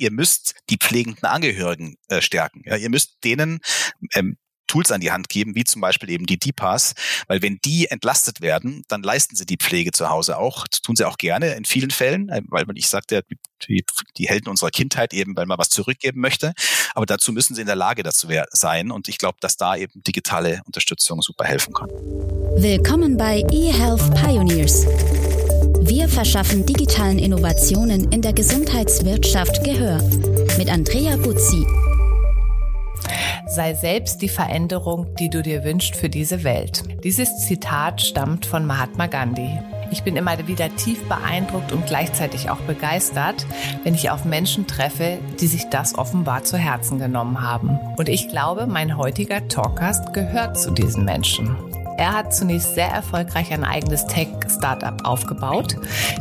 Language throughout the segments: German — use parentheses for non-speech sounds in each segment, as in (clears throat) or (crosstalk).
ihr müsst die pflegenden Angehörigen äh, stärken. Ja, ihr müsst denen ähm, Tools an die Hand geben, wie zum Beispiel eben die DPAS, weil wenn die entlastet werden, dann leisten sie die Pflege zu Hause auch. Das tun sie auch gerne in vielen Fällen, äh, weil ich sagte, die, die Helden unserer Kindheit eben, weil man was zurückgeben möchte. Aber dazu müssen sie in der Lage dazu sein. Und ich glaube, dass da eben digitale Unterstützung super helfen kann. Willkommen bei eHealth Pioneers. Wir verschaffen digitalen Innovationen in der Gesundheitswirtschaft Gehör. Mit Andrea Buzzi. Sei selbst die Veränderung, die du dir wünschst für diese Welt. Dieses Zitat stammt von Mahatma Gandhi. Ich bin immer wieder tief beeindruckt und gleichzeitig auch begeistert, wenn ich auf Menschen treffe, die sich das offenbar zu Herzen genommen haben. Und ich glaube, mein heutiger Talkcast gehört zu diesen Menschen. Er hat zunächst sehr erfolgreich ein eigenes Tech-Startup aufgebaut,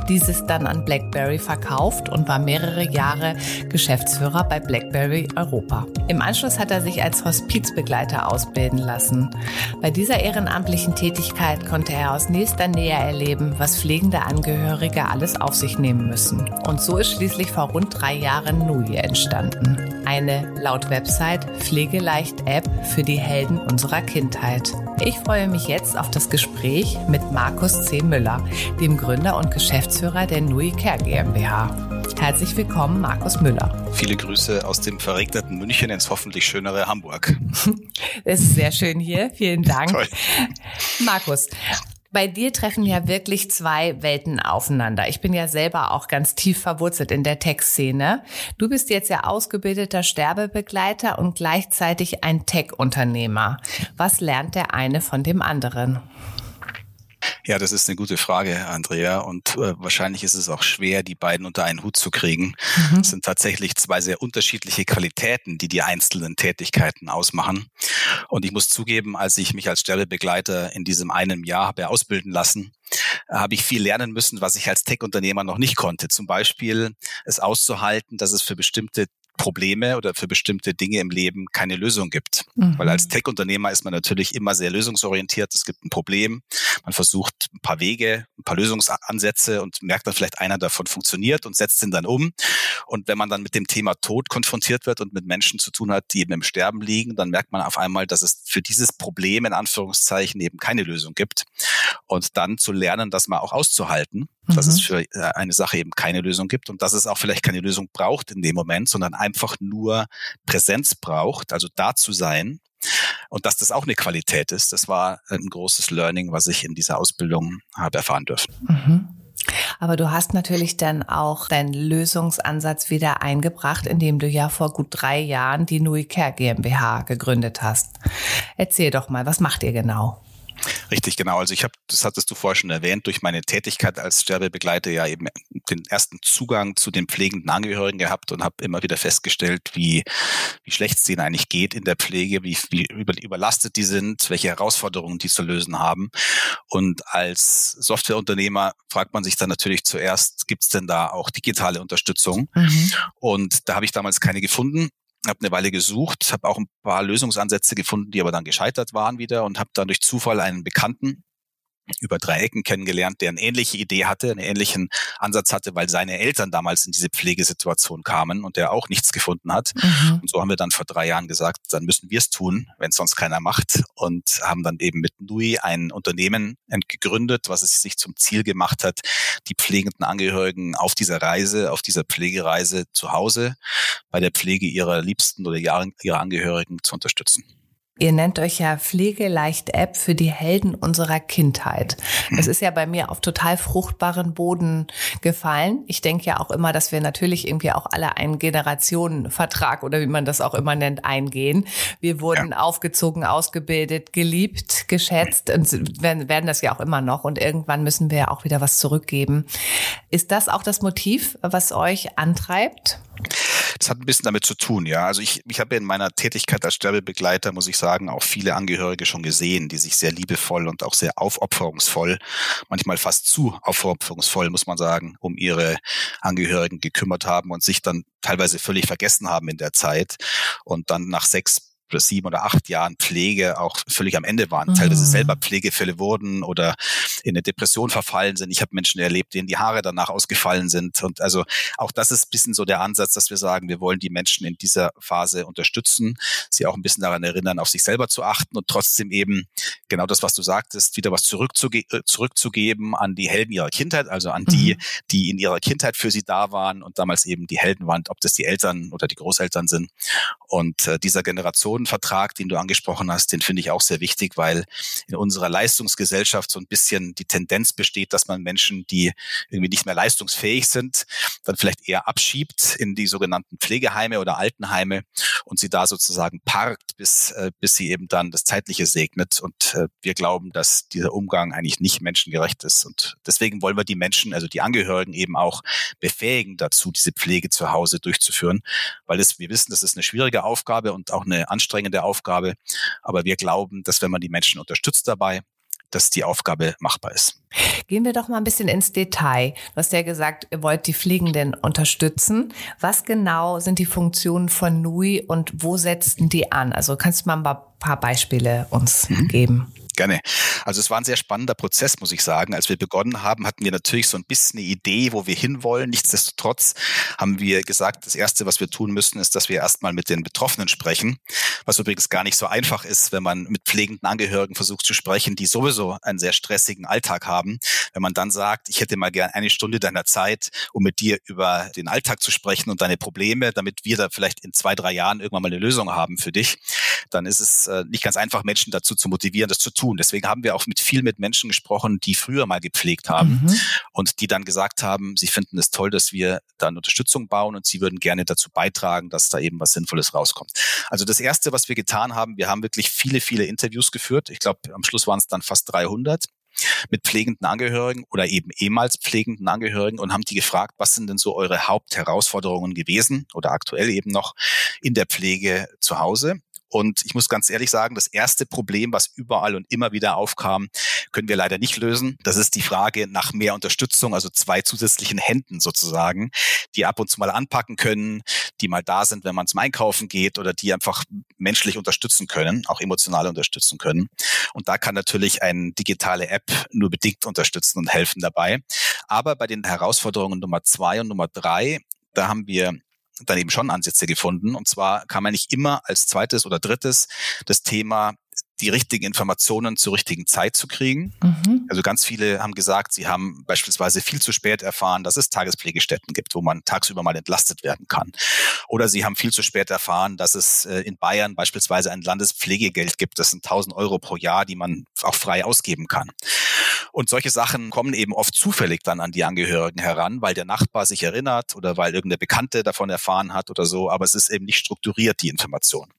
dieses dann an BlackBerry verkauft und war mehrere Jahre Geschäftsführer bei BlackBerry Europa. Im Anschluss hat er sich als Hospizbegleiter ausbilden lassen. Bei dieser ehrenamtlichen Tätigkeit konnte er aus nächster Nähe erleben, was pflegende Angehörige alles auf sich nehmen müssen. Und so ist schließlich vor rund drei Jahren Nui entstanden. Eine laut Website pflegeleicht App für die Helden unserer Kindheit. Ich freue mich jetzt auf das Gespräch mit Markus C. Müller, dem Gründer und Geschäftsführer der Nui Care GmbH. Herzlich willkommen, Markus Müller. Viele Grüße aus dem verregneten München ins hoffentlich schönere Hamburg. (laughs) Es ist sehr schön hier. Vielen Dank. Toll. Markus, bei dir treffen ja wirklich zwei Welten aufeinander. Ich bin ja selber auch ganz tief verwurzelt in der Tech-Szene. Du bist jetzt ja ausgebildeter Sterbebegleiter und gleichzeitig ein Tech-Unternehmer. Was lernt der eine von dem anderen? Ja, das ist eine gute Frage, Andrea. Und äh, wahrscheinlich ist es auch schwer, die beiden unter einen Hut zu kriegen. Mhm. Es sind tatsächlich zwei sehr unterschiedliche Qualitäten, die die einzelnen Tätigkeiten ausmachen. Und ich muss zugeben, als ich mich als Sterbebegleiter in diesem einen Jahr habe ausbilden lassen, habe ich viel lernen müssen, was ich als Tech-Unternehmer noch nicht konnte. Zum Beispiel es auszuhalten, dass es für bestimmte Probleme oder für bestimmte Dinge im Leben keine Lösung gibt. Mhm. Weil als Tech-Unternehmer ist man natürlich immer sehr lösungsorientiert. Es gibt ein Problem. Man versucht ein paar Wege, ein paar Lösungsansätze und merkt dann vielleicht einer davon funktioniert und setzt ihn dann um. Und wenn man dann mit dem Thema Tod konfrontiert wird und mit Menschen zu tun hat, die eben im Sterben liegen, dann merkt man auf einmal, dass es für dieses Problem in Anführungszeichen eben keine Lösung gibt. Und dann zu lernen, das mal auch auszuhalten dass mhm. es für äh, eine Sache eben keine Lösung gibt und dass es auch vielleicht keine Lösung braucht in dem Moment, sondern einfach nur Präsenz braucht, also da zu sein. Und dass das auch eine Qualität ist, das war ein großes Learning, was ich in dieser Ausbildung habe erfahren dürfen. Mhm. Aber du hast natürlich dann auch deinen Lösungsansatz wieder eingebracht, indem du ja vor gut drei Jahren die Nui Care GmbH gegründet hast. Erzähl doch mal, was macht ihr genau? Richtig, genau. Also ich habe, das hattest du vorher schon erwähnt, durch meine Tätigkeit als Sterbebegleiter ja eben den ersten Zugang zu den pflegenden Angehörigen gehabt und habe immer wieder festgestellt, wie, wie schlecht es denen eigentlich geht in der Pflege, wie, wie überlastet die sind, welche Herausforderungen die zu lösen haben. Und als Softwareunternehmer fragt man sich dann natürlich zuerst, gibt es denn da auch digitale Unterstützung? Mhm. Und da habe ich damals keine gefunden habe eine Weile gesucht, habe auch ein paar Lösungsansätze gefunden, die aber dann gescheitert waren wieder und habe dann durch Zufall einen Bekannten über drei Ecken kennengelernt, der eine ähnliche Idee hatte, einen ähnlichen Ansatz hatte, weil seine Eltern damals in diese Pflegesituation kamen und der auch nichts gefunden hat. Mhm. Und so haben wir dann vor drei Jahren gesagt, dann müssen wir es tun, wenn es sonst keiner macht und haben dann eben mit Nui ein Unternehmen gegründet, was es sich zum Ziel gemacht hat, die pflegenden Angehörigen auf dieser Reise, auf dieser Pflegereise zu Hause bei der Pflege ihrer Liebsten oder ihrer Angehörigen zu unterstützen. Ihr nennt euch ja Pflegeleicht App für die Helden unserer Kindheit. Das ist ja bei mir auf total fruchtbaren Boden gefallen. Ich denke ja auch immer, dass wir natürlich irgendwie auch alle einen Generationenvertrag oder wie man das auch immer nennt, eingehen. Wir wurden ja. aufgezogen, ausgebildet, geliebt, geschätzt und werden, werden das ja auch immer noch. Und irgendwann müssen wir auch wieder was zurückgeben. Ist das auch das Motiv, was euch antreibt? Das hat ein bisschen damit zu tun, ja. Also ich, ich habe in meiner Tätigkeit als Sterbebegleiter, muss ich sagen, auch viele Angehörige schon gesehen, die sich sehr liebevoll und auch sehr aufopferungsvoll, manchmal fast zu aufopferungsvoll, muss man sagen, um ihre Angehörigen gekümmert haben und sich dann teilweise völlig vergessen haben in der Zeit und dann nach sechs oder sieben oder acht Jahren Pflege auch völlig am Ende waren, mhm. teilweise selber Pflegefälle wurden oder in eine Depression verfallen sind. Ich habe Menschen erlebt, denen die Haare danach ausgefallen sind. Und also auch das ist ein bisschen so der Ansatz, dass wir sagen, wir wollen die Menschen in dieser Phase unterstützen, sie auch ein bisschen daran erinnern, auf sich selber zu achten und trotzdem eben genau das, was du sagtest, wieder was zurückzuge äh, zurückzugeben an die Helden ihrer Kindheit, also an die, mhm. die in ihrer Kindheit für sie da waren und damals eben die Helden waren, ob das die Eltern oder die Großeltern sind. Und äh, dieser Generationenvertrag, den du angesprochen hast, den finde ich auch sehr wichtig, weil in unserer Leistungsgesellschaft so ein bisschen die Tendenz besteht, dass man Menschen, die irgendwie nicht mehr leistungsfähig sind, dann vielleicht eher abschiebt in die sogenannten Pflegeheime oder Altenheime und sie da sozusagen parkt, bis, äh, bis sie eben dann das Zeitliche segnet. Und äh, wir glauben, dass dieser Umgang eigentlich nicht menschengerecht ist. Und deswegen wollen wir die Menschen, also die Angehörigen eben auch befähigen dazu, diese Pflege zu Hause durchzuführen, weil es, wir wissen, das ist eine schwierige Aufgabe und auch eine anstrengende Aufgabe. Aber wir glauben, dass wenn man die Menschen unterstützt dabei, dass die Aufgabe machbar ist. Gehen wir doch mal ein bisschen ins Detail. Du hast ja gesagt, ihr wollt die Fliegenden unterstützen. Was genau sind die Funktionen von NUI und wo setzen die an? Also kannst du mal ein paar Beispiele uns mhm. geben? Gerne. Also es war ein sehr spannender Prozess, muss ich sagen. Als wir begonnen haben, hatten wir natürlich so ein bisschen eine Idee, wo wir hinwollen. Nichtsdestotrotz haben wir gesagt, das Erste, was wir tun müssen, ist, dass wir erstmal mit den Betroffenen sprechen. Was übrigens gar nicht so einfach ist, wenn man mit pflegenden Angehörigen versucht zu sprechen, die sowieso einen sehr stressigen Alltag haben. Wenn man dann sagt, ich hätte mal gern eine Stunde deiner Zeit, um mit dir über den Alltag zu sprechen und deine Probleme, damit wir da vielleicht in zwei, drei Jahren irgendwann mal eine Lösung haben für dich, dann ist es äh, nicht ganz einfach, Menschen dazu zu motivieren, das zu tun tun. Deswegen haben wir auch mit viel mit Menschen gesprochen, die früher mal gepflegt haben mhm. und die dann gesagt haben, sie finden es toll, dass wir dann Unterstützung bauen und sie würden gerne dazu beitragen, dass da eben was Sinnvolles rauskommt. Also das erste, was wir getan haben, wir haben wirklich viele, viele Interviews geführt. Ich glaube, am Schluss waren es dann fast 300 mit pflegenden Angehörigen oder eben ehemals pflegenden Angehörigen und haben die gefragt, was sind denn so eure Hauptherausforderungen gewesen oder aktuell eben noch in der Pflege zu Hause? Und ich muss ganz ehrlich sagen, das erste Problem, was überall und immer wieder aufkam, können wir leider nicht lösen. Das ist die Frage nach mehr Unterstützung, also zwei zusätzlichen Händen sozusagen, die ab und zu mal anpacken können, die mal da sind, wenn man zum Einkaufen geht oder die einfach menschlich unterstützen können, auch emotional unterstützen können. Und da kann natürlich eine digitale App nur bedingt unterstützen und helfen dabei. Aber bei den Herausforderungen Nummer zwei und Nummer drei, da haben wir dann eben schon Ansätze gefunden. Und zwar kam eigentlich immer als zweites oder drittes das Thema die richtigen Informationen zur richtigen Zeit zu kriegen. Mhm. Also ganz viele haben gesagt, sie haben beispielsweise viel zu spät erfahren, dass es Tagespflegestätten gibt, wo man tagsüber mal entlastet werden kann. Oder sie haben viel zu spät erfahren, dass es äh, in Bayern beispielsweise ein Landespflegegeld gibt. Das sind 1000 Euro pro Jahr, die man auch frei ausgeben kann. Und solche Sachen kommen eben oft zufällig dann an die Angehörigen heran, weil der Nachbar sich erinnert oder weil irgendeine Bekannte davon erfahren hat oder so. Aber es ist eben nicht strukturiert, die Information.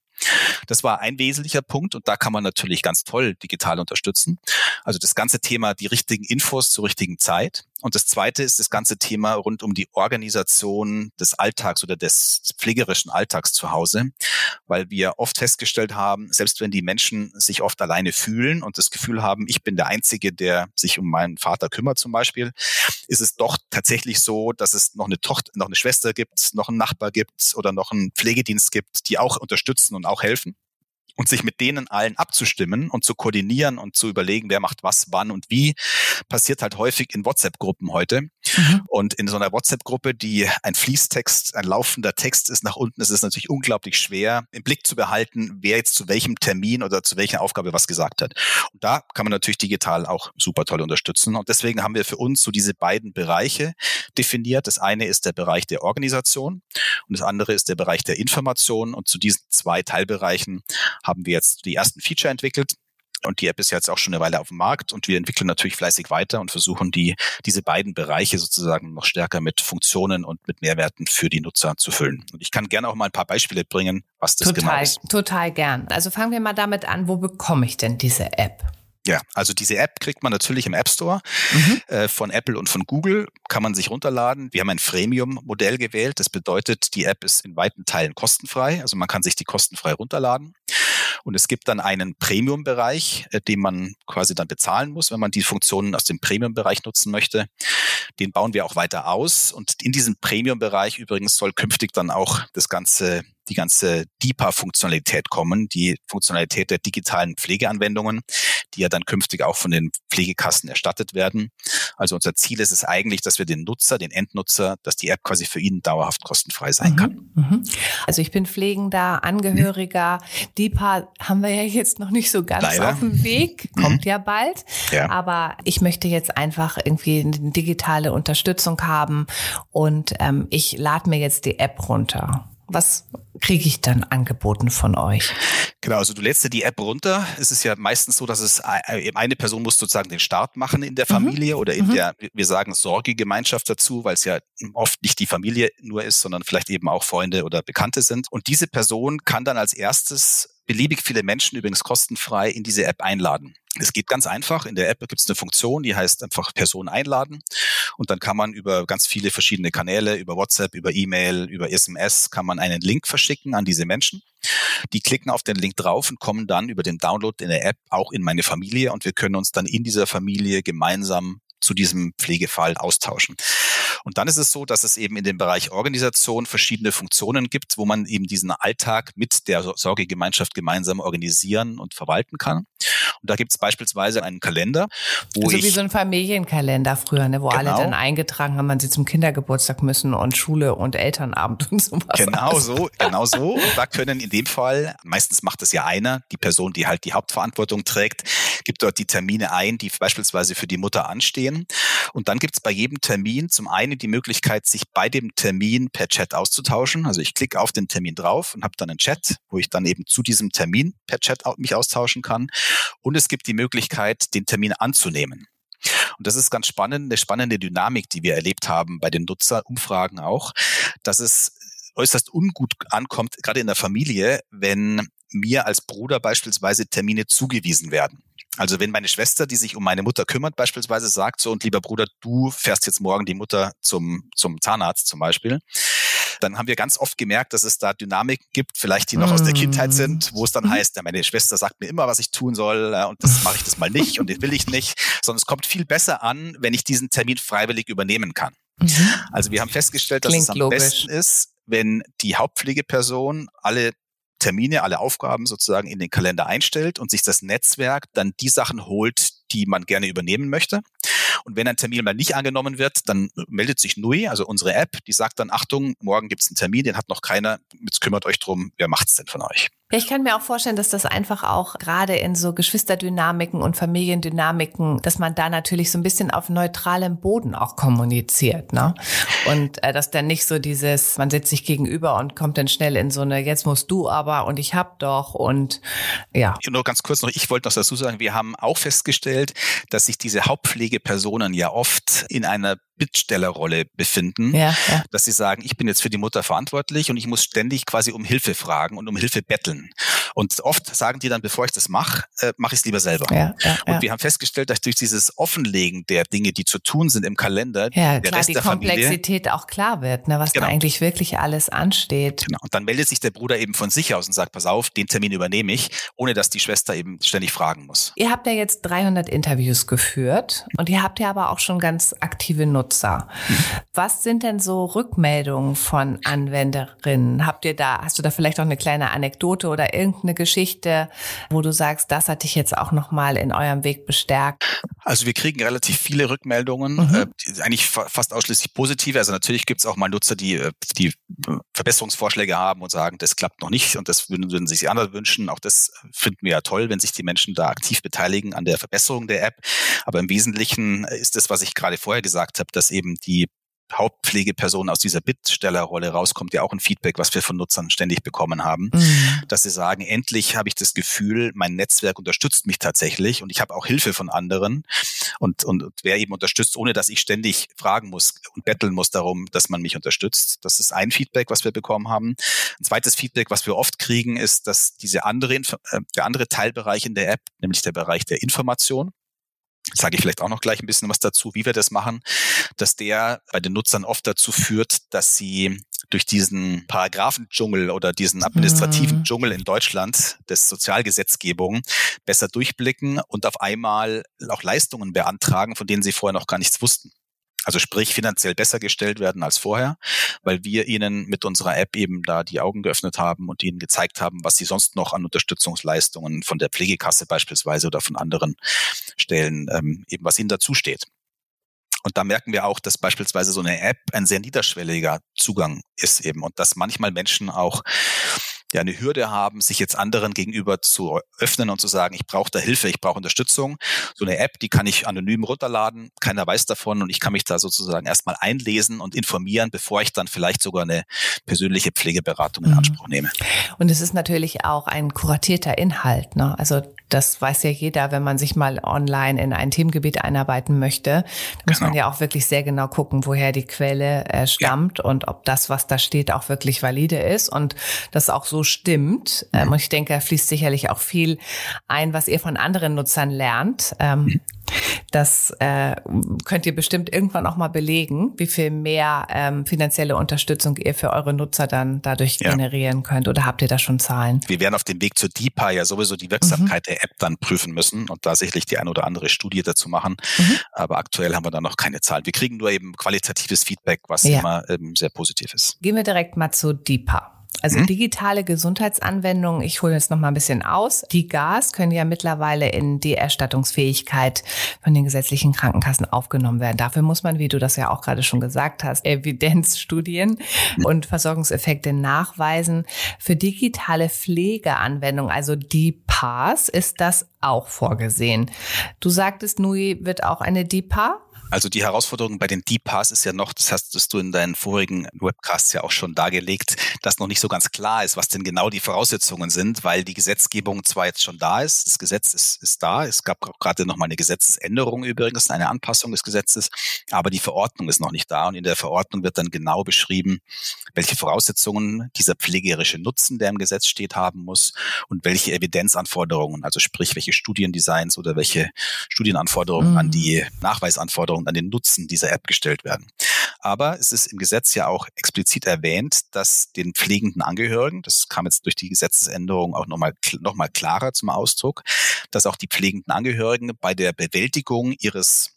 Das war ein wesentlicher Punkt und da kann man natürlich ganz toll digital unterstützen. Also das ganze Thema, die richtigen Infos zur richtigen Zeit. Und das zweite ist das ganze Thema rund um die Organisation des Alltags oder des pflegerischen Alltags zu Hause, weil wir oft festgestellt haben, selbst wenn die Menschen sich oft alleine fühlen und das Gefühl haben, ich bin der Einzige, der sich um meinen Vater kümmert zum Beispiel, ist es doch tatsächlich so, dass es noch eine Tochter, noch eine Schwester gibt, noch einen Nachbar gibt oder noch einen Pflegedienst gibt, die auch unterstützen und auch helfen und sich mit denen allen abzustimmen und zu koordinieren und zu überlegen, wer macht was, wann und wie, passiert halt häufig in WhatsApp-Gruppen heute. Mhm. Und in so einer WhatsApp-Gruppe, die ein Fließtext, ein laufender Text ist nach unten, ist es natürlich unglaublich schwer, im Blick zu behalten, wer jetzt zu welchem Termin oder zu welcher Aufgabe was gesagt hat. Und da kann man natürlich digital auch super toll unterstützen. Und deswegen haben wir für uns so diese beiden Bereiche definiert. Das eine ist der Bereich der Organisation und das andere ist der Bereich der Information. Und zu diesen zwei Teilbereichen haben wir jetzt die ersten Feature entwickelt. Und die App ist jetzt auch schon eine Weile auf dem Markt und wir entwickeln natürlich fleißig weiter und versuchen die, diese beiden Bereiche sozusagen noch stärker mit Funktionen und mit Mehrwerten für die Nutzer zu füllen. Und ich kann gerne auch mal ein paar Beispiele bringen, was das total, genau ist. Total gern. Also fangen wir mal damit an, wo bekomme ich denn diese App? Ja, also diese App kriegt man natürlich im App Store mhm. äh, von Apple und von Google, kann man sich runterladen. Wir haben ein Freemium-Modell gewählt. Das bedeutet, die App ist in weiten Teilen kostenfrei. Also man kann sich die kostenfrei runterladen. Und es gibt dann einen Premium-Bereich, äh, den man quasi dann bezahlen muss, wenn man die Funktionen aus dem Premium-Bereich nutzen möchte. Den bauen wir auch weiter aus. Und in diesem Premium-Bereich übrigens soll künftig dann auch das ganze die ganze DIPA-Funktionalität kommen, die Funktionalität der digitalen Pflegeanwendungen, die ja dann künftig auch von den Pflegekassen erstattet werden. Also unser Ziel ist es eigentlich, dass wir den Nutzer, den Endnutzer, dass die App quasi für ihn dauerhaft kostenfrei sein kann. Mhm. mhm. Also ich bin pflegender Angehöriger. Mhm. DIPA haben wir ja jetzt noch nicht so ganz Leider. auf dem Weg, kommt mhm. ja bald. Ja. Aber ich möchte jetzt einfach irgendwie eine digitale Unterstützung haben und ähm, ich lade mir jetzt die App runter. Was kriege ich dann angeboten von euch? Genau, also du lädst dir die App runter. Es ist ja meistens so, dass es eine Person muss sozusagen den Start machen in der mhm. Familie mhm. oder in mhm. der, wir sagen Sorgegemeinschaft dazu, weil es ja oft nicht die Familie nur ist, sondern vielleicht eben auch Freunde oder Bekannte sind. Und diese Person kann dann als erstes beliebig viele Menschen übrigens kostenfrei in diese App einladen. Es geht ganz einfach. In der App gibt es eine Funktion, die heißt einfach Person einladen. Und dann kann man über ganz viele verschiedene Kanäle, über WhatsApp, über E-Mail, über SMS, kann man einen Link verschicken an diese Menschen. Die klicken auf den Link drauf und kommen dann über den Download in der App auch in meine Familie und wir können uns dann in dieser Familie gemeinsam zu diesem Pflegefall austauschen. Und dann ist es so, dass es eben in dem Bereich Organisation verschiedene Funktionen gibt, wo man eben diesen Alltag mit der Sorgegemeinschaft gemeinsam organisieren und verwalten kann. Und da gibt es beispielsweise einen Kalender, wo also ich... wie so ein Familienkalender früher, ne, wo genau, alle dann eingetragen haben, wann sie zum Kindergeburtstag müssen und Schule und Elternabend (laughs) und sowas. Genau so, genau so. Und da können in dem Fall, meistens macht es ja einer, die Person, die halt die Hauptverantwortung trägt, gibt dort die Termine ein, die beispielsweise für die Mutter anstehen. Und dann gibt es bei jedem Termin zum einen die Möglichkeit, sich bei dem Termin per Chat auszutauschen. Also ich klicke auf den Termin drauf und habe dann einen Chat, wo ich dann eben zu diesem Termin per Chat mich austauschen kann. Und es gibt die Möglichkeit, den Termin anzunehmen. Und das ist ganz spannend, eine spannende Dynamik, die wir erlebt haben bei den Nutzerumfragen auch, dass es äußerst ungut ankommt, gerade in der Familie, wenn mir als Bruder beispielsweise Termine zugewiesen werden. Also wenn meine Schwester, die sich um meine Mutter kümmert, beispielsweise sagt so, und lieber Bruder, du fährst jetzt morgen die Mutter zum, zum Zahnarzt zum Beispiel, dann haben wir ganz oft gemerkt, dass es da Dynamiken gibt, vielleicht die noch aus der Kindheit sind, wo es dann mhm. heißt, ja, meine Schwester sagt mir immer, was ich tun soll äh, und das mache ich das mal nicht und das will ich nicht, sondern es kommt viel besser an, wenn ich diesen Termin freiwillig übernehmen kann. Mhm. Also wir haben festgestellt, dass Klingt es am logisch. besten ist, wenn die Hauptpflegeperson alle Termine, alle Aufgaben sozusagen in den Kalender einstellt und sich das Netzwerk dann die Sachen holt, die man gerne übernehmen möchte. Und wenn ein Termin mal nicht angenommen wird, dann meldet sich Nui, also unsere App, die sagt dann, Achtung, morgen gibt es einen Termin, den hat noch keiner, jetzt kümmert euch drum, wer macht's denn von euch? Ja, ich kann mir auch vorstellen, dass das einfach auch gerade in so Geschwisterdynamiken und Familiendynamiken, dass man da natürlich so ein bisschen auf neutralem Boden auch kommuniziert, ne? Und äh, dass dann nicht so dieses, man setzt sich gegenüber und kommt dann schnell in so eine, jetzt musst du aber und ich hab doch und ja. Nur ganz kurz noch, ich wollte noch dazu sagen, wir haben auch festgestellt, dass sich diese Hauptpflegepersonen ja oft in einer Bittstellerrolle befinden, ja, ja. dass sie sagen, ich bin jetzt für die Mutter verantwortlich und ich muss ständig quasi um Hilfe fragen und um Hilfe betteln. Und oft sagen die dann, bevor ich das mache, äh, mache ich es lieber selber. Ja, und wir haben festgestellt, dass durch dieses Offenlegen der Dinge, die zu tun sind im Kalender, ja, der klar, Rest die der Komplexität Familie, auch klar wird, ne, was genau. da eigentlich wirklich alles ansteht. Genau. Und dann meldet sich der Bruder eben von sich aus und sagt, pass auf, den Termin übernehme ich, ohne dass die Schwester eben ständig fragen muss. Ihr habt ja jetzt 300 Interviews geführt und ihr habt ja aber auch schon ganz aktive Nutzer. Nutzer. Was sind denn so Rückmeldungen von Anwenderinnen? Habt ihr da, hast du da vielleicht auch eine kleine Anekdote oder irgendeine Geschichte, wo du sagst, das hat dich jetzt auch nochmal in eurem Weg bestärkt? Also wir kriegen relativ viele Rückmeldungen, mhm. äh, eigentlich fa fast ausschließlich positive. Also natürlich gibt es auch mal Nutzer, die, äh, die Verbesserungsvorschläge haben und sagen, das klappt noch nicht und das würden, würden sich andere wünschen. Auch das finden wir ja toll, wenn sich die Menschen da aktiv beteiligen an der Verbesserung der App. Aber im Wesentlichen ist das, was ich gerade vorher gesagt habe, dass eben die Hauptpflegeperson aus dieser Bittstellerrolle rauskommt, ja auch ein Feedback, was wir von Nutzern ständig bekommen haben, mhm. dass sie sagen, endlich habe ich das Gefühl, mein Netzwerk unterstützt mich tatsächlich und ich habe auch Hilfe von anderen und, und, und wer eben unterstützt, ohne dass ich ständig fragen muss und betteln muss darum, dass man mich unterstützt. Das ist ein Feedback, was wir bekommen haben. Ein zweites Feedback, was wir oft kriegen, ist, dass diese andere, äh, der andere Teilbereich in der App, nämlich der Bereich der Information, sage ich vielleicht auch noch gleich ein bisschen was dazu, wie wir das machen, dass der bei den Nutzern oft dazu führt, dass sie durch diesen Paragraphendschungel oder diesen administrativen mhm. Dschungel in Deutschland des Sozialgesetzgebung besser durchblicken und auf einmal auch Leistungen beantragen, von denen sie vorher noch gar nichts wussten. Also sprich finanziell besser gestellt werden als vorher, weil wir ihnen mit unserer App eben da die Augen geöffnet haben und ihnen gezeigt haben, was sie sonst noch an Unterstützungsleistungen von der Pflegekasse beispielsweise oder von anderen Stellen ähm, eben was ihnen dazu steht. Und da merken wir auch, dass beispielsweise so eine App ein sehr niederschwelliger Zugang ist eben und dass manchmal Menschen auch ja eine Hürde haben, sich jetzt anderen gegenüber zu öffnen und zu sagen, ich brauche da Hilfe, ich brauche Unterstützung. So eine App, die kann ich anonym runterladen, keiner weiß davon und ich kann mich da sozusagen erstmal einlesen und informieren, bevor ich dann vielleicht sogar eine persönliche Pflegeberatung in mhm. Anspruch nehme. Und es ist natürlich auch ein kuratierter Inhalt. Ne? Also das weiß ja jeder, wenn man sich mal online in ein Themengebiet einarbeiten möchte. Da muss genau. man ja auch wirklich sehr genau gucken, woher die Quelle äh, stammt ja. und ob das, was da steht, auch wirklich valide ist und das auch so stimmt. Ähm, und ich denke, da fließt sicherlich auch viel ein, was ihr von anderen Nutzern lernt. Ähm, mhm. Das äh, könnt ihr bestimmt irgendwann auch mal belegen, wie viel mehr ähm, finanzielle Unterstützung ihr für eure Nutzer dann dadurch ja. generieren könnt. Oder habt ihr da schon Zahlen? Wir werden auf dem Weg zur DIPA ja sowieso die Wirksamkeit mhm. der App dann prüfen müssen und da sicherlich die ein oder andere Studie dazu machen. Mhm. Aber aktuell haben wir da noch keine Zahlen. Wir kriegen nur eben qualitatives Feedback, was ja. immer ähm, sehr positiv ist. Gehen wir direkt mal zu DIPA. Also mhm. digitale Gesundheitsanwendungen, ich hole jetzt noch mal ein bisschen aus. Die GAS können ja mittlerweile in die Erstattungsfähigkeit von den gesetzlichen Krankenkassen aufgenommen werden. Dafür muss man, wie du das ja auch gerade schon gesagt hast, Evidenzstudien und Versorgungseffekte nachweisen. Für digitale Pflegeanwendungen, also die PAS, ist das auch vorgesehen. Du sagtest, Nui wird auch eine DIPA also die Herausforderung bei den DPAs ist ja noch, das hast du in deinen vorigen Webcasts ja auch schon dargelegt, dass noch nicht so ganz klar ist, was denn genau die Voraussetzungen sind, weil die Gesetzgebung zwar jetzt schon da ist, das Gesetz ist, ist da, es gab gerade noch mal eine Gesetzesänderung übrigens, eine Anpassung des Gesetzes, aber die Verordnung ist noch nicht da und in der Verordnung wird dann genau beschrieben, welche Voraussetzungen dieser pflegerische Nutzen, der im Gesetz steht, haben muss und welche Evidenzanforderungen, also sprich welche Studiendesigns oder welche Studienanforderungen mhm. an die Nachweisanforderungen und an den Nutzen dieser App gestellt werden. Aber es ist im Gesetz ja auch explizit erwähnt, dass den pflegenden Angehörigen, das kam jetzt durch die Gesetzesänderung auch nochmal noch mal klarer zum Ausdruck, dass auch die pflegenden Angehörigen bei der Bewältigung ihres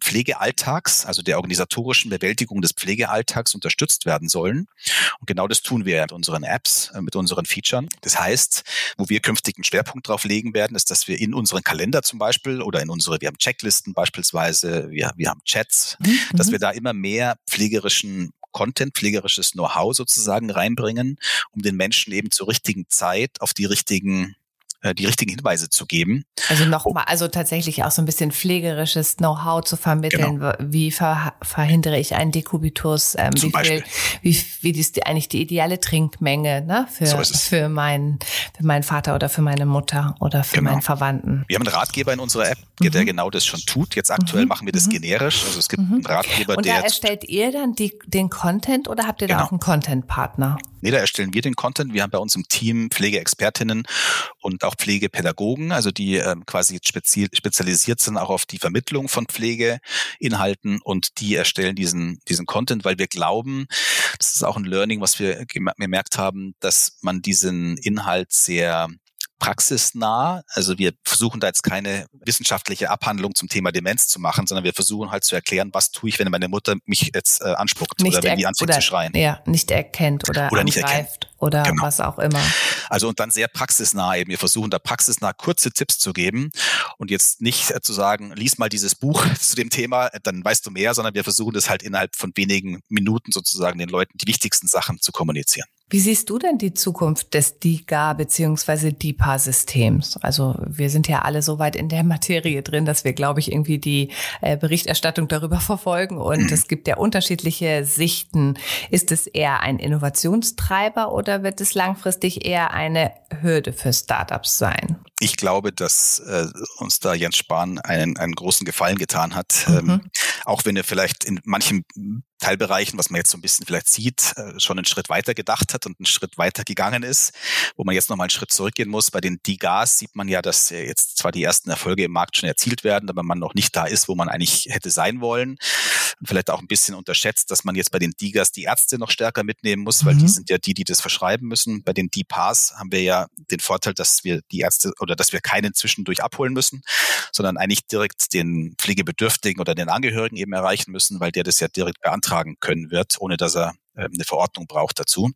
Pflegealltags, also der organisatorischen Bewältigung des Pflegealltags unterstützt werden sollen. Und genau das tun wir mit unseren Apps, äh, mit unseren Features. Das heißt, wo wir künftig einen Schwerpunkt drauf legen werden, ist, dass wir in unseren Kalender zum Beispiel oder in unsere, wir haben Checklisten beispielsweise, wir, wir haben Chats, mhm. dass wir da immer mehr pflegerischen Content, pflegerisches Know-how sozusagen reinbringen, um den Menschen eben zur richtigen Zeit auf die richtigen äh, die richtigen Hinweise zu geben. Also nochmal, also tatsächlich auch so ein bisschen pflegerisches Know-how zu vermitteln. Genau. Wie ver verhindere ich einen Dekubitus? Ähm, wie, viel, wie, wie ist die, eigentlich die ideale Trinkmenge ne, für, so für, meinen, für meinen Vater oder für meine Mutter oder für genau. meinen Verwandten? Wir haben einen Ratgeber in unserer App, mhm. der genau das schon tut. Jetzt aktuell mhm. machen wir das mhm. generisch. Also es gibt mhm. einen Ratgeber, Und der. Da erstellt ihr dann die, den Content oder habt ihr genau. da auch einen Content-Partner? Nee, da erstellen wir den Content. Wir haben bei uns im Team Pflegeexpertinnen und auch Pflegepädagogen, also die ähm, quasi spezialisiert sind auch auf die Vermittlung von Pflegeinhalten und die erstellen diesen, diesen Content, weil wir glauben, das ist auch ein Learning, was wir gemerkt haben, dass man diesen Inhalt sehr praxisnah. Also wir versuchen da jetzt keine wissenschaftliche Abhandlung zum Thema Demenz zu machen, sondern wir versuchen halt zu erklären, was tue ich, wenn meine Mutter mich jetzt äh, anspuckt nicht oder wenn die anfängt zu schreien. Ja, nicht erkennt oder, oder nicht erkennt. oder genau. was auch immer. Also und dann sehr praxisnah eben. Wir versuchen da praxisnah kurze Tipps zu geben und jetzt nicht äh, zu sagen, lies mal dieses Buch (laughs) zu dem Thema, dann weißt du mehr, sondern wir versuchen das halt innerhalb von wenigen Minuten sozusagen den Leuten die wichtigsten Sachen zu kommunizieren. Wie siehst du denn die Zukunft des DIGA bzw. DIPA-Systems? Also wir sind ja alle so weit in der Materie drin, dass wir, glaube ich, irgendwie die äh, Berichterstattung darüber verfolgen und es gibt ja unterschiedliche Sichten. Ist es eher ein Innovationstreiber oder wird es langfristig eher eine Hürde für Startups sein? Ich glaube, dass äh, uns da Jens Spahn einen, einen großen Gefallen getan hat. Mhm. Ähm, auch wenn er vielleicht in manchen Teilbereichen, was man jetzt so ein bisschen vielleicht sieht, äh, schon einen Schritt weiter gedacht hat und einen Schritt weiter gegangen ist, wo man jetzt nochmal einen Schritt zurückgehen muss. Bei den D-Gas sieht man ja, dass jetzt zwar die ersten Erfolge im Markt schon erzielt werden, aber man noch nicht da ist, wo man eigentlich hätte sein wollen. Und vielleicht auch ein bisschen unterschätzt, dass man jetzt bei den D-Gas die Ärzte noch stärker mitnehmen muss, weil mhm. die sind ja die, die das verschreiben müssen. Bei den D-Pass haben wir ja den Vorteil, dass wir die Ärzte oder dass wir keinen zwischendurch abholen müssen, sondern eigentlich direkt den Pflegebedürftigen oder den Angehörigen eben erreichen müssen, weil der das ja direkt beantragen können wird, ohne dass er äh, eine Verordnung braucht dazu.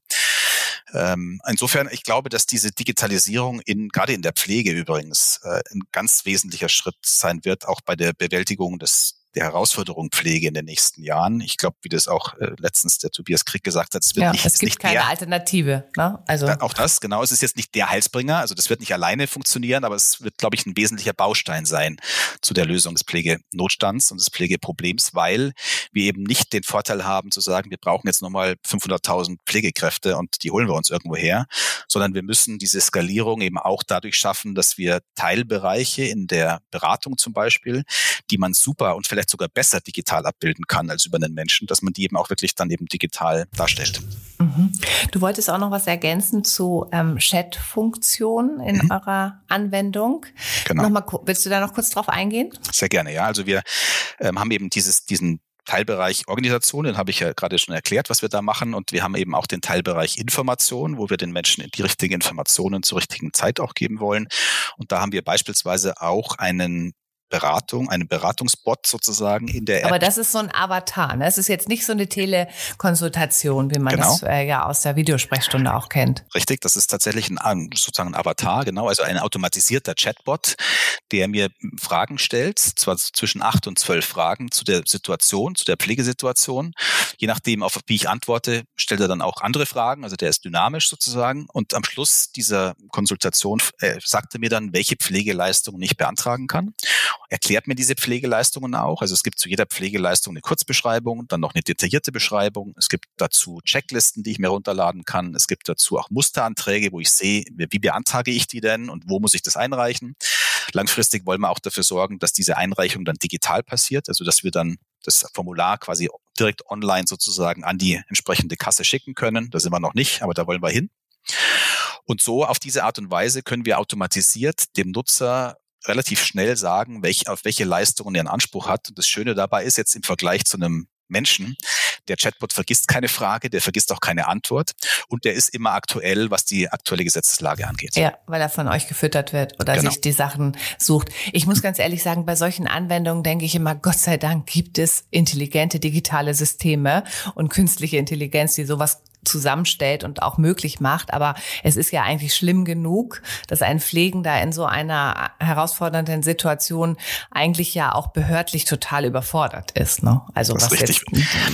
Ähm, insofern, ich glaube, dass diese Digitalisierung in, gerade in der Pflege übrigens, äh, ein ganz wesentlicher Schritt sein wird, auch bei der Bewältigung des der Herausforderung Pflege in den nächsten Jahren. Ich glaube, wie das auch äh, letztens der Tobias Krieg gesagt hat, es wird ja, nicht, es gibt nicht keine der, Alternative. Ne? Also auch das, genau. Es ist jetzt nicht der Heilsbringer, also das wird nicht alleine funktionieren, aber es wird, glaube ich, ein wesentlicher Baustein sein zu der Lösung des Pflegenotstands und des Pflegeproblems, weil wir eben nicht den Vorteil haben zu sagen, wir brauchen jetzt nochmal 500.000 Pflegekräfte und die holen wir uns irgendwo her, sondern wir müssen diese Skalierung eben auch dadurch schaffen, dass wir Teilbereiche in der Beratung zum Beispiel, die man super und vielleicht vielleicht sogar besser digital abbilden kann als über einen Menschen, dass man die eben auch wirklich dann eben digital darstellt. Mhm. Du wolltest auch noch was ergänzen zu ähm, Chat-Funktionen in mhm. eurer Anwendung. Genau. Nochmal, willst du da noch kurz drauf eingehen? Sehr gerne, ja. Also wir ähm, haben eben dieses, diesen Teilbereich Organisation, den habe ich ja gerade schon erklärt, was wir da machen. Und wir haben eben auch den Teilbereich Information, wo wir den Menschen die richtigen Informationen zur richtigen Zeit auch geben wollen. Und da haben wir beispielsweise auch einen Beratung, einen Beratungsbot sozusagen in der App. Aber das ist so ein Avatar, ne? Es ist jetzt nicht so eine Telekonsultation, wie man genau. das äh, ja aus der Videosprechstunde auch kennt. Richtig, das ist tatsächlich ein sozusagen ein Avatar, genau, also ein automatisierter Chatbot, der mir Fragen stellt, zwar zwischen acht und zwölf Fragen zu der Situation, zu der Pflegesituation. Je nachdem, auf wie ich antworte, stellt er dann auch andere Fragen, also der ist dynamisch sozusagen. Und am Schluss dieser Konsultation äh, sagt er mir dann, welche Pflegeleistungen ich beantragen kann erklärt mir diese Pflegeleistungen auch. Also es gibt zu jeder Pflegeleistung eine Kurzbeschreibung, dann noch eine detaillierte Beschreibung. Es gibt dazu Checklisten, die ich mir runterladen kann. Es gibt dazu auch Musteranträge, wo ich sehe, wie beantrage ich die denn und wo muss ich das einreichen. Langfristig wollen wir auch dafür sorgen, dass diese Einreichung dann digital passiert, also dass wir dann das Formular quasi direkt online sozusagen an die entsprechende Kasse schicken können. Da sind wir noch nicht, aber da wollen wir hin. Und so auf diese Art und Weise können wir automatisiert dem Nutzer relativ schnell sagen, welch, auf welche Leistungen er einen Anspruch hat. Und das Schöne dabei ist jetzt im Vergleich zu einem Menschen. Der Chatbot vergisst keine Frage, der vergisst auch keine Antwort und der ist immer aktuell, was die aktuelle Gesetzeslage angeht. Ja, weil er von euch gefüttert wird oder genau. sich die Sachen sucht. Ich muss ganz ehrlich sagen, bei solchen Anwendungen denke ich immer, Gott sei Dank gibt es intelligente digitale Systeme und künstliche Intelligenz, die sowas zusammenstellt und auch möglich macht. Aber es ist ja eigentlich schlimm genug, dass ein Pflegender in so einer herausfordernden Situation eigentlich ja auch behördlich total überfordert ist. Ne? Also das was jetzt,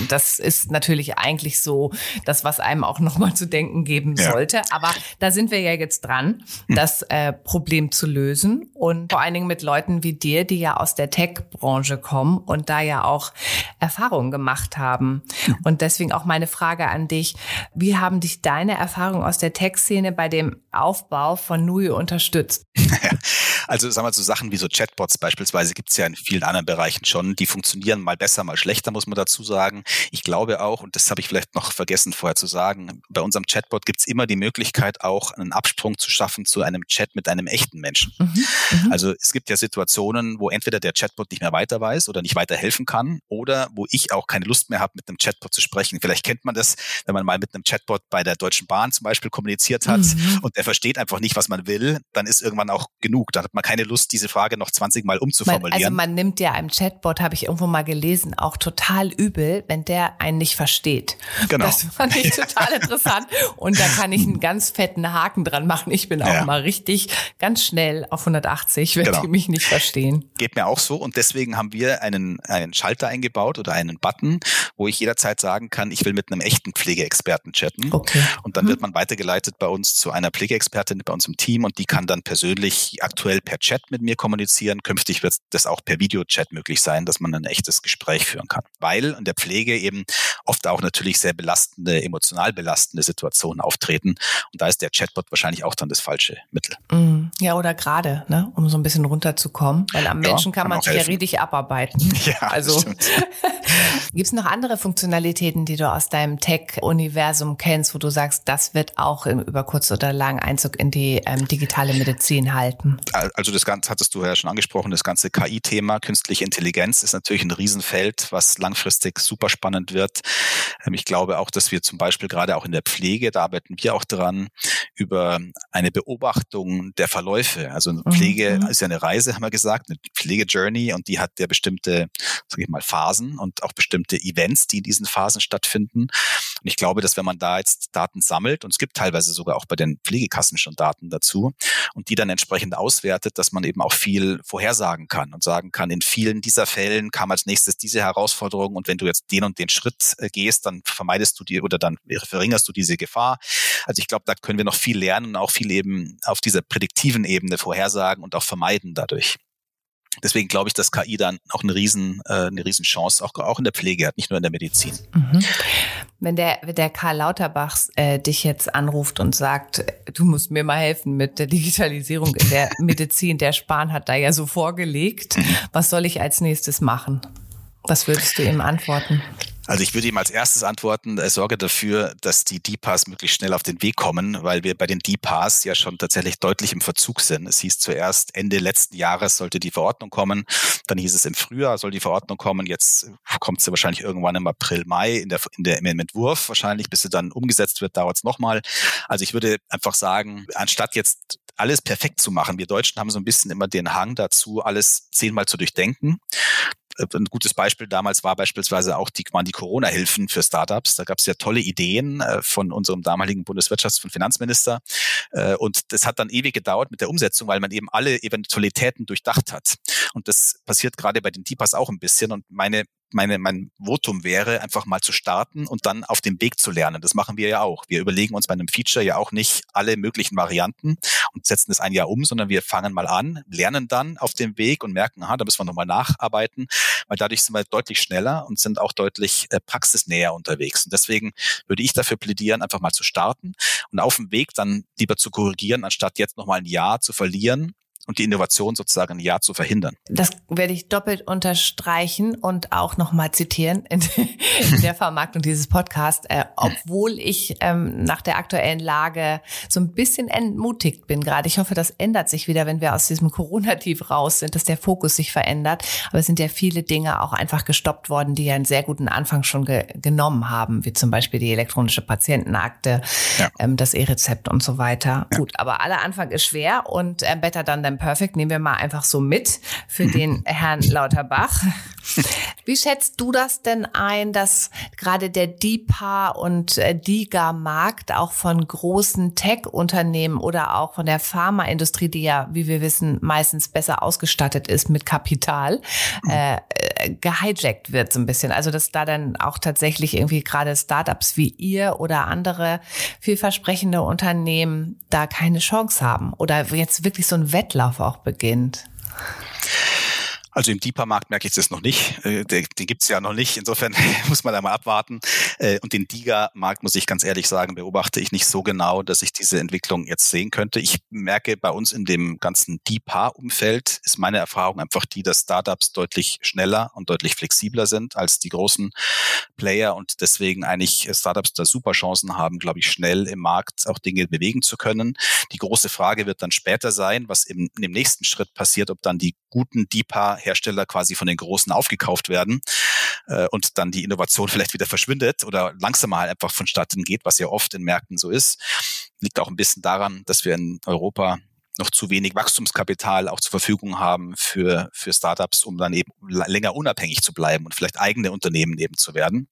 das ist natürlich eigentlich so das, was einem auch (laughs) nochmal zu denken geben ja. sollte. Aber da sind wir ja jetzt dran, hm. das äh, Problem zu lösen und vor allen Dingen mit Leuten wie dir, die ja aus der Tech-Branche kommen und da ja auch Erfahrungen gemacht haben. Hm. Und deswegen auch meine Frage an dich. Wie haben dich deine Erfahrungen aus der Tech-Szene bei dem Aufbau von Nui unterstützt? (laughs) also sagen wir so Sachen wie so Chatbots beispielsweise gibt es ja in vielen anderen Bereichen schon. Die funktionieren mal besser, mal schlechter, muss man dazu sagen. Ich glaube auch, und das habe ich vielleicht noch vergessen vorher zu sagen, bei unserem Chatbot gibt es immer die Möglichkeit, auch einen Absprung zu schaffen zu einem Chat mit einem echten Menschen. Mhm, mhm, also es gibt ja Situationen, wo entweder der Chatbot nicht mehr weiter weiß oder nicht weiter helfen kann oder wo ich auch keine Lust mehr habe, mit einem Chatbot zu sprechen. Vielleicht kennt man das, wenn man mal mit einem Chatbot bei der Deutschen Bahn zum Beispiel kommuniziert hat mhm. und er versteht einfach nicht, was man will, dann ist irgendwann auch genug. Dann hat man keine Lust, diese Frage noch 20 Mal umzuformulieren. also man nimmt ja einem Chatbot, habe ich irgendwo mal gelesen, auch total übel, wenn der einen nicht versteht. Genau. Das fand ich total (laughs) interessant. Und da kann ich einen ganz fetten Haken dran machen. Ich bin auch ja. mal richtig ganz schnell auf 180, wenn genau. die mich nicht verstehen. Geht mir auch so. Und deswegen haben wir einen, einen Schalter eingebaut oder einen Button, wo ich jederzeit sagen kann, ich will mit einem echten Pflegeexperten Pflegeexperten chatten. Okay. Und dann mhm. wird man weitergeleitet bei uns zu einer Pflegeexpertin bei uns im Team und die kann dann persönlich aktuell per Chat mit mir kommunizieren. Künftig wird das auch per Videochat möglich sein, dass man ein echtes Gespräch führen kann. Weil in der Pflege eben oft auch natürlich sehr belastende, emotional belastende Situationen auftreten. Und da ist der Chatbot wahrscheinlich auch dann das falsche Mittel. Mhm. Ja, oder gerade, ne, um so ein bisschen runterzukommen. Weil am Menschen kann, kann man sich ja richtig abarbeiten. (laughs) Ja, also (laughs) gibt es noch andere Funktionalitäten, die du aus deinem Tech-Universum kennst, wo du sagst, das wird auch über kurz oder lang Einzug in die ähm, digitale Medizin halten? Also das Ganze hattest du ja schon angesprochen, das ganze KI-Thema, künstliche Intelligenz ist natürlich ein Riesenfeld, was langfristig super spannend wird. Ähm, ich glaube auch, dass wir zum Beispiel gerade auch in der Pflege, da arbeiten wir auch dran, über eine Beobachtung der Verläufe. Also mhm, Pflege mhm. ist ja eine Reise, haben wir gesagt, eine Pflege-Journey und die hat ja bestimmte, sage ich mal, Phasen und auch bestimmte Events, die in diesen Phasen stattfinden. Und ich glaube, dass wenn man da jetzt Daten sammelt, und es gibt teilweise sogar auch bei den Pflegekassen schon Daten dazu, und die dann entsprechend auswertet, dass man eben auch viel vorhersagen kann und sagen kann, in vielen dieser Fällen kam als nächstes diese Herausforderung und wenn du jetzt den und den Schritt äh, gehst, dann vermeidest du die oder dann verringerst du diese Gefahr. Also ich glaube, da können wir noch viel lernen und auch viel eben auf dieser prädiktiven Ebene vorhersagen und auch vermeiden dadurch. Deswegen glaube ich, dass KI dann auch eine riesen, äh, eine riesen Chance auch, auch in der Pflege hat, nicht nur in der Medizin. Mhm. Wenn der, wenn der Karl Lauterbach äh, dich jetzt anruft und sagt, du musst mir mal helfen mit der Digitalisierung in der (laughs) Medizin, der Spahn hat da ja so vorgelegt, mhm. was soll ich als nächstes machen? Was würdest du ihm antworten? Also ich würde ihm als erstes antworten, äh, sorge dafür, dass die DPAs möglichst schnell auf den Weg kommen, weil wir bei den DPAs ja schon tatsächlich deutlich im Verzug sind. Es hieß zuerst, Ende letzten Jahres sollte die Verordnung kommen, dann hieß es im Frühjahr soll die Verordnung kommen, jetzt kommt sie wahrscheinlich irgendwann im April, Mai in der, in der, im Entwurf wahrscheinlich, bis sie dann umgesetzt wird, dauert es nochmal. Also ich würde einfach sagen, anstatt jetzt alles perfekt zu machen. Wir Deutschen haben so ein bisschen immer den Hang dazu, alles zehnmal zu durchdenken. Ein gutes Beispiel damals war beispielsweise auch die, waren die Corona-Hilfen für Startups. Da gab es ja tolle Ideen äh, von unserem damaligen Bundeswirtschafts- und Finanzminister. Äh, und das hat dann ewig gedauert mit der Umsetzung, weil man eben alle Eventualitäten durchdacht hat. Und das passiert gerade bei den DIPAs auch ein bisschen. Und meine meine, mein Votum wäre, einfach mal zu starten und dann auf dem Weg zu lernen. Das machen wir ja auch. Wir überlegen uns bei einem Feature ja auch nicht alle möglichen Varianten und setzen es ein Jahr um, sondern wir fangen mal an, lernen dann auf dem Weg und merken, aha, da müssen wir nochmal nacharbeiten, weil dadurch sind wir deutlich schneller und sind auch deutlich äh, praxisnäher unterwegs. Und deswegen würde ich dafür plädieren, einfach mal zu starten und auf dem Weg dann lieber zu korrigieren, anstatt jetzt nochmal ein Jahr zu verlieren und die Innovation sozusagen ein Jahr zu verhindern. Das werde ich doppelt unterstreichen und auch nochmal zitieren in, (laughs) in, der Vermarktung dieses Podcasts, äh, obwohl ich ähm, nach der aktuellen Lage so ein bisschen entmutigt bin gerade. Ich hoffe, das ändert sich wieder, wenn wir aus diesem Corona-Tief raus sind, dass der Fokus sich verändert. Aber es sind ja viele Dinge auch einfach gestoppt worden, die ja einen sehr guten Anfang schon ge genommen haben, wie zum Beispiel die elektronische Patientenakte, ja. ähm, das E-Rezept und so weiter. Ja. Gut, aber aller Anfang ist schwer und äh, better dann dann Perfect nehmen wir mal einfach so mit für (laughs) den Herrn Lauterbach. Wie schätzt du das denn ein, dass gerade der DIPA und äh, DIGA-Markt auch von großen Tech-Unternehmen oder auch von der Pharmaindustrie, die ja, wie wir wissen, meistens besser ausgestattet ist mit Kapital, äh, äh, gehijackt wird so ein bisschen? Also dass da dann auch tatsächlich irgendwie gerade Startups wie ihr oder andere vielversprechende Unternehmen da keine Chance haben oder jetzt wirklich so ein Wettlauf auch beginnt? Also im Deeper-Markt merke ich das noch nicht. Äh, den, den gibt es ja noch nicht. Insofern (laughs) muss man da mal abwarten. Äh, und den Diga-Markt, muss ich ganz ehrlich sagen, beobachte ich nicht so genau, dass ich diese Entwicklung jetzt sehen könnte. Ich merke bei uns in dem ganzen Deeper-Umfeld ist meine Erfahrung einfach die, dass Startups deutlich schneller und deutlich flexibler sind als die großen Player und deswegen eigentlich Startups da super Chancen haben, glaube ich, schnell im Markt auch Dinge bewegen zu können. Die große Frage wird dann später sein, was im, dem nächsten Schritt passiert, ob dann die guten Deeper Hersteller quasi von den Großen aufgekauft werden äh, und dann die Innovation (laughs) vielleicht wieder verschwindet oder langsamer halt einfach vonstatten geht, was ja oft in Märkten so ist. Liegt auch ein bisschen daran, dass wir in Europa noch zu wenig Wachstumskapital auch zur Verfügung haben für, für Startups, um dann eben länger unabhängig zu bleiben und vielleicht eigene Unternehmen eben zu werden.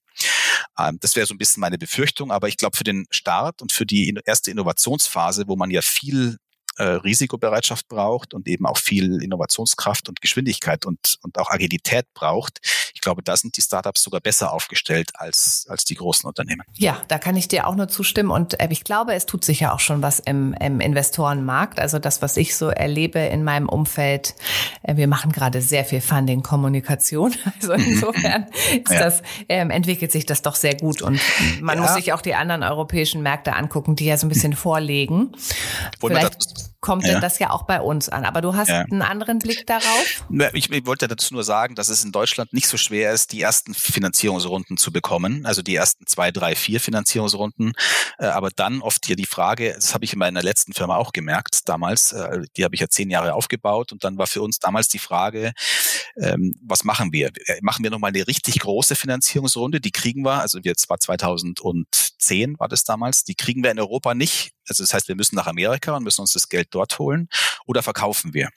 Ähm, das wäre so ein bisschen meine Befürchtung, aber ich glaube für den Start und für die erste Innovationsphase, wo man ja viel äh, Risikobereitschaft braucht und eben auch viel Innovationskraft und Geschwindigkeit und, und auch Agilität braucht. Ich glaube, da sind die Startups sogar besser aufgestellt als, als die großen Unternehmen. Ja, da kann ich dir auch nur zustimmen und äh, ich glaube, es tut sich ja auch schon was im, im Investorenmarkt. Also das, was ich so erlebe in meinem Umfeld, äh, wir machen gerade sehr viel Funding-Kommunikation. (laughs) Also mhm. insofern ist ja. das, ähm, entwickelt sich das doch sehr gut und man ja. muss sich auch die anderen europäischen Märkte angucken, die ja so ein bisschen vorlegen. Wollen Vielleicht kommt ja. das ja auch bei uns an. Aber du hast ja. einen anderen Blick darauf? Ich, ich, wollte dazu nur sagen, dass es in Deutschland nicht so schwer ist, die ersten Finanzierungsrunden zu bekommen, also die ersten zwei, drei, vier Finanzierungsrunden. Äh, aber dann oft hier die Frage, das habe ich in meiner letzten Firma auch gemerkt damals, äh, die habe ich ja zehn Jahre aufgebaut und dann war für uns damals die Frage, ähm, was machen wir? Äh, machen wir nochmal eine richtig große Finanzierungsrunde? Die kriegen wir, also wir zwar 2010 war das damals, die kriegen wir in Europa nicht also das heißt, wir müssen nach Amerika und müssen uns das Geld dort holen oder verkaufen wir.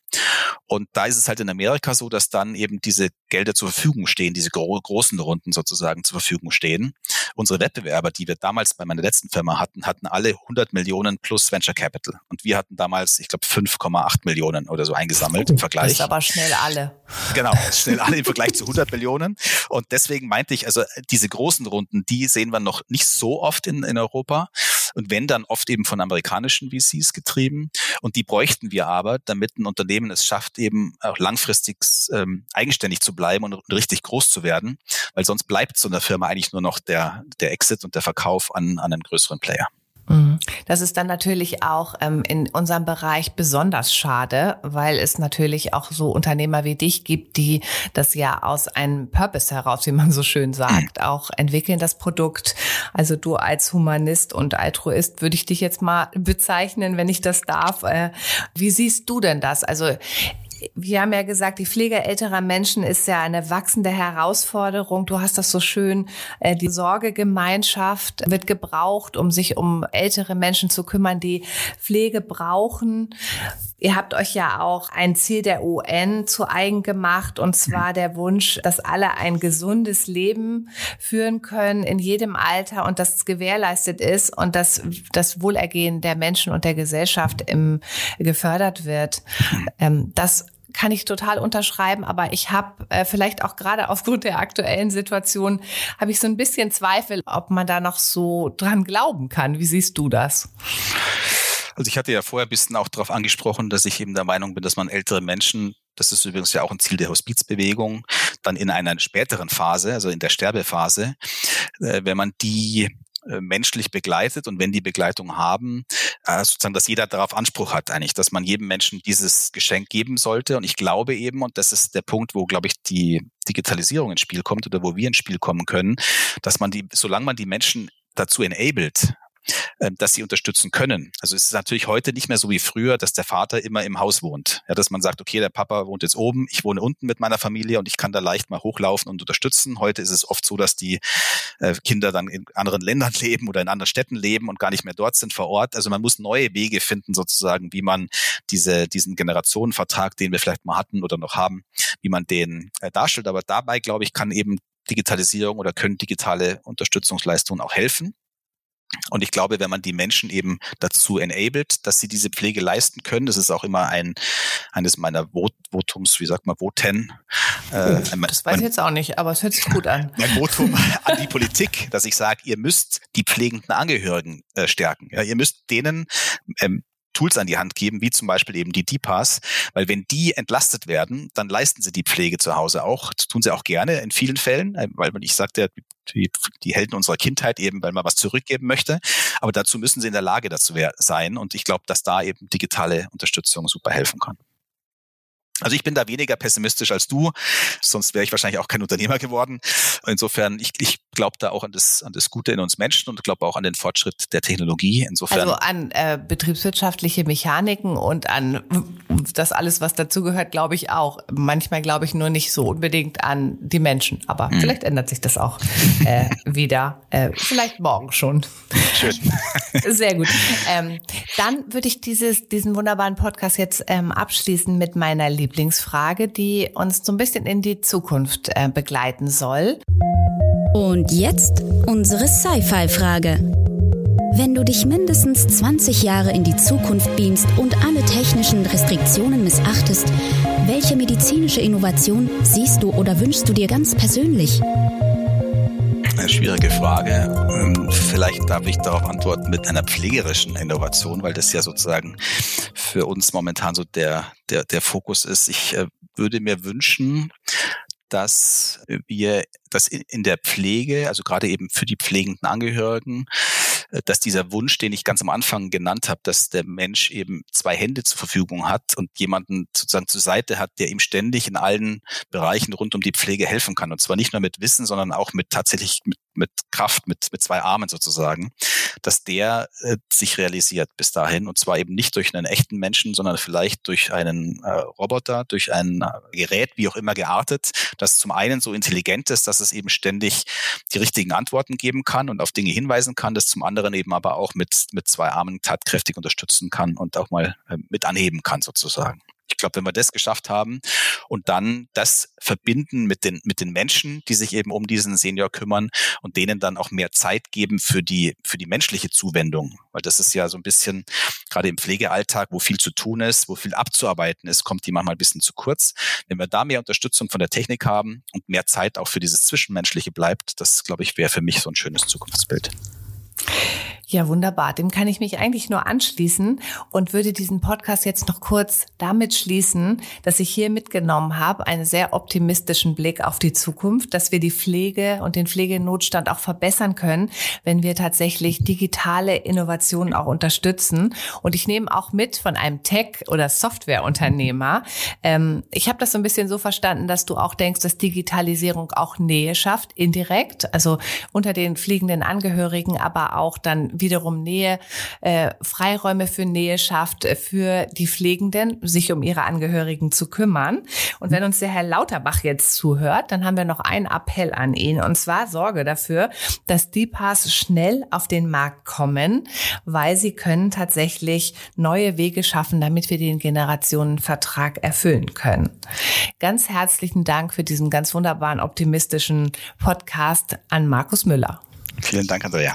Und da ist es halt in Amerika so, dass dann eben diese Gelder zur Verfügung stehen, diese gro großen Runden sozusagen zur Verfügung stehen. Unsere Wettbewerber, die wir damals bei meiner letzten Firma hatten, hatten alle 100 Millionen plus Venture Capital. Und wir hatten damals, ich glaube, 5,8 Millionen oder so eingesammelt im Vergleich. Das ist aber schnell alle. Genau, (laughs) schnell alle im Vergleich zu 100 Millionen. Und deswegen meinte ich, also diese großen Runden, die sehen wir noch nicht so oft in, in Europa. Und wenn dann oft eben von amerikanischen VCs getrieben. Und die bräuchten wir aber, damit ein Unternehmen es schafft, eben auch langfristig ähm, eigenständig zu bleiben und, richtig groß zu werden. Weil sonst bleibt so einer Firma eigentlich nur noch der, der Exit und der Verkauf an, an einen größeren Player. Mhm. Das ist dann natürlich auch ähm, in unserem Bereich besonders schade, weil es natürlich auch so Unternehmer wie dich gibt, die das ja aus einem Purpose heraus, wie man so schön sagt, (clears throat) auch entwickeln das Produkt. Also du als Humanist und Altruist würde ich dich jetzt mal bezeichnen, wenn ich das darf. Äh, wie siehst du denn das? Also wir haben ja gesagt, die Pflege älterer Menschen ist ja eine wachsende Herausforderung. Du hast das so schön, äh, die Sorgegemeinschaft wird gebraucht, um sich um ältere Menschen zu kümmern, die Pflege brauchen. Ihr habt euch ja auch ein Ziel der UN zu eigen gemacht, und zwar der Wunsch, dass alle ein gesundes Leben führen können in jedem Alter und das gewährleistet ist und dass das Wohlergehen der Menschen und der Gesellschaft im, gefördert wird. Ähm, das kann ich total unterschreiben, aber ich habe äh, vielleicht auch gerade aufgrund der aktuellen Situation, habe ich so ein bisschen Zweifel, ob man da noch so dran glauben kann. Wie siehst du das? Also ich hatte ja vorher ein bisschen auch darauf angesprochen, dass ich eben der Meinung bin, dass man ältere Menschen, das ist übrigens ja auch ein Ziel der Hospizbewegung, dann in einer späteren Phase, also in der Sterbephase, äh, wenn man die äh, menschlich begleitet und wenn die Begleitung haben, äh, sozusagen, dass jeder darauf Anspruch hat eigentlich, dass man jedem Menschen dieses Geschenk geben sollte. Und ich glaube eben, und das ist der Punkt, wo, glaube ich, die Digitalisierung ins Spiel kommt oder wo wir ins Spiel kommen können, dass man die, solange man die Menschen dazu enabled, ähm, dass sie unterstützen können. Also es ist natürlich heute nicht mehr so wie früher, dass der Vater immer im Haus wohnt. Ja, dass man sagt, okay, der Papa wohnt jetzt oben, ich wohne unten mit meiner Familie und ich kann da leicht mal hochlaufen und unterstützen. Heute ist es oft so, dass die äh, Kinder dann in anderen Ländern (laughs) leben oder in anderen Städten leben und gar nicht mehr dort sind vor Ort. Also man muss neue Wege finden, sozusagen, wie man diese, diesen Generationenvertrag, den wir vielleicht mal hatten oder noch haben, wie man den äh, darstellt. Aber dabei, glaube ich, kann eben Digitalisierung oder können digitale Unterstützungsleistungen auch helfen. Und ich glaube, wenn man die Menschen eben dazu enabled, dass sie diese Pflege leisten können, das ist auch immer ein eines meiner Vot Votums, wie sagt man, Voten. Äh, das weiß ich jetzt auch nicht, aber es hört sich gut an. (laughs) Mein Votum an die Politik, dass ich sage, ihr müsst die pflegenden Angehörigen äh, stärken. Ja, ihr müsst denen ähm, Tools an die Hand geben, wie zum Beispiel eben die DPAS, weil wenn die entlastet werden, dann leisten sie die Pflege zu Hause auch. Das tun sie auch gerne in vielen Fällen, äh, weil ich sagte, die, die Helden unserer Kindheit eben, weil man was zurückgeben möchte. Aber dazu müssen sie in der Lage dazu sein. Und ich glaube, dass da eben digitale Unterstützung super helfen kann. Also ich bin da weniger pessimistisch als du, sonst wäre ich wahrscheinlich auch kein Unternehmer geworden. Insofern, ich, ich glaube da auch an das, an das Gute in uns Menschen und glaube auch an den Fortschritt der Technologie. Insofern. Also an äh, betriebswirtschaftliche Mechaniken und an das alles, was dazugehört, glaube ich auch. Manchmal glaube ich nur nicht so unbedingt an die Menschen, aber hm. vielleicht ändert sich das auch äh, (laughs) wieder. Äh, vielleicht morgen schon. Schön. (laughs) Sehr gut. Ähm, dann würde ich dieses, diesen wunderbaren Podcast jetzt ähm, abschließen mit meiner Lieblings Lieblingsfrage, die uns so ein bisschen in die Zukunft äh, begleiten soll. Und jetzt unsere Sci-Fi-Frage. Wenn du dich mindestens 20 Jahre in die Zukunft beamst und alle technischen Restriktionen missachtest, welche medizinische Innovation siehst du oder wünschst du dir ganz persönlich? Eine schwierige Frage. Ähm, vielleicht darf ich darauf antworten mit einer pflegerischen Innovation, weil das ja sozusagen für uns momentan so der, der, der Fokus ist. Ich äh, würde mir wünschen, dass wir das in der Pflege, also gerade eben für die pflegenden Angehörigen, dass dieser Wunsch, den ich ganz am Anfang genannt habe, dass der Mensch eben zwei Hände zur Verfügung hat und jemanden sozusagen zur Seite hat, der ihm ständig in allen Bereichen rund um die Pflege helfen kann. Und zwar nicht nur mit Wissen, sondern auch mit tatsächlich mit, mit Kraft, mit, mit zwei Armen sozusagen, dass der äh, sich realisiert bis dahin. Und zwar eben nicht durch einen echten Menschen, sondern vielleicht durch einen äh, Roboter, durch ein äh, Gerät, wie auch immer geartet, das zum einen so intelligent ist, dass es eben ständig die richtigen Antworten geben kann und auf Dinge hinweisen kann, das zum anderen eben aber auch mit, mit zwei Armen tatkräftig unterstützen kann und auch mal äh, mit anheben kann sozusagen. Ich glaube, wenn wir das geschafft haben und dann das verbinden mit den, mit den Menschen, die sich eben um diesen Senior kümmern und denen dann auch mehr Zeit geben für die, für die menschliche Zuwendung. Weil das ist ja so ein bisschen, gerade im Pflegealltag, wo viel zu tun ist, wo viel abzuarbeiten ist, kommt die manchmal ein bisschen zu kurz. Wenn wir da mehr Unterstützung von der Technik haben und mehr Zeit auch für dieses Zwischenmenschliche bleibt, das, glaube ich, wäre für mich so ein schönes Zukunftsbild. Ja, wunderbar. Dem kann ich mich eigentlich nur anschließen und würde diesen Podcast jetzt noch kurz damit schließen, dass ich hier mitgenommen habe, einen sehr optimistischen Blick auf die Zukunft, dass wir die Pflege und den Pflegenotstand auch verbessern können, wenn wir tatsächlich digitale Innovationen auch unterstützen. Und ich nehme auch mit von einem Tech- oder Softwareunternehmer. Ähm, ich habe das so ein bisschen so verstanden, dass du auch denkst, dass Digitalisierung auch Nähe schafft, indirekt, also unter den fliegenden Angehörigen, aber auch dann wiederum Nähe, äh, Freiräume für Nähe schafft äh, für die Pflegenden, sich um ihre Angehörigen zu kümmern. Und wenn uns der Herr Lauterbach jetzt zuhört, dann haben wir noch einen Appell an ihn. Und zwar Sorge dafür, dass die Pass schnell auf den Markt kommen, weil sie können tatsächlich neue Wege schaffen, damit wir den Generationenvertrag erfüllen können. Ganz herzlichen Dank für diesen ganz wunderbaren optimistischen Podcast an Markus Müller. Vielen Dank, Andrea.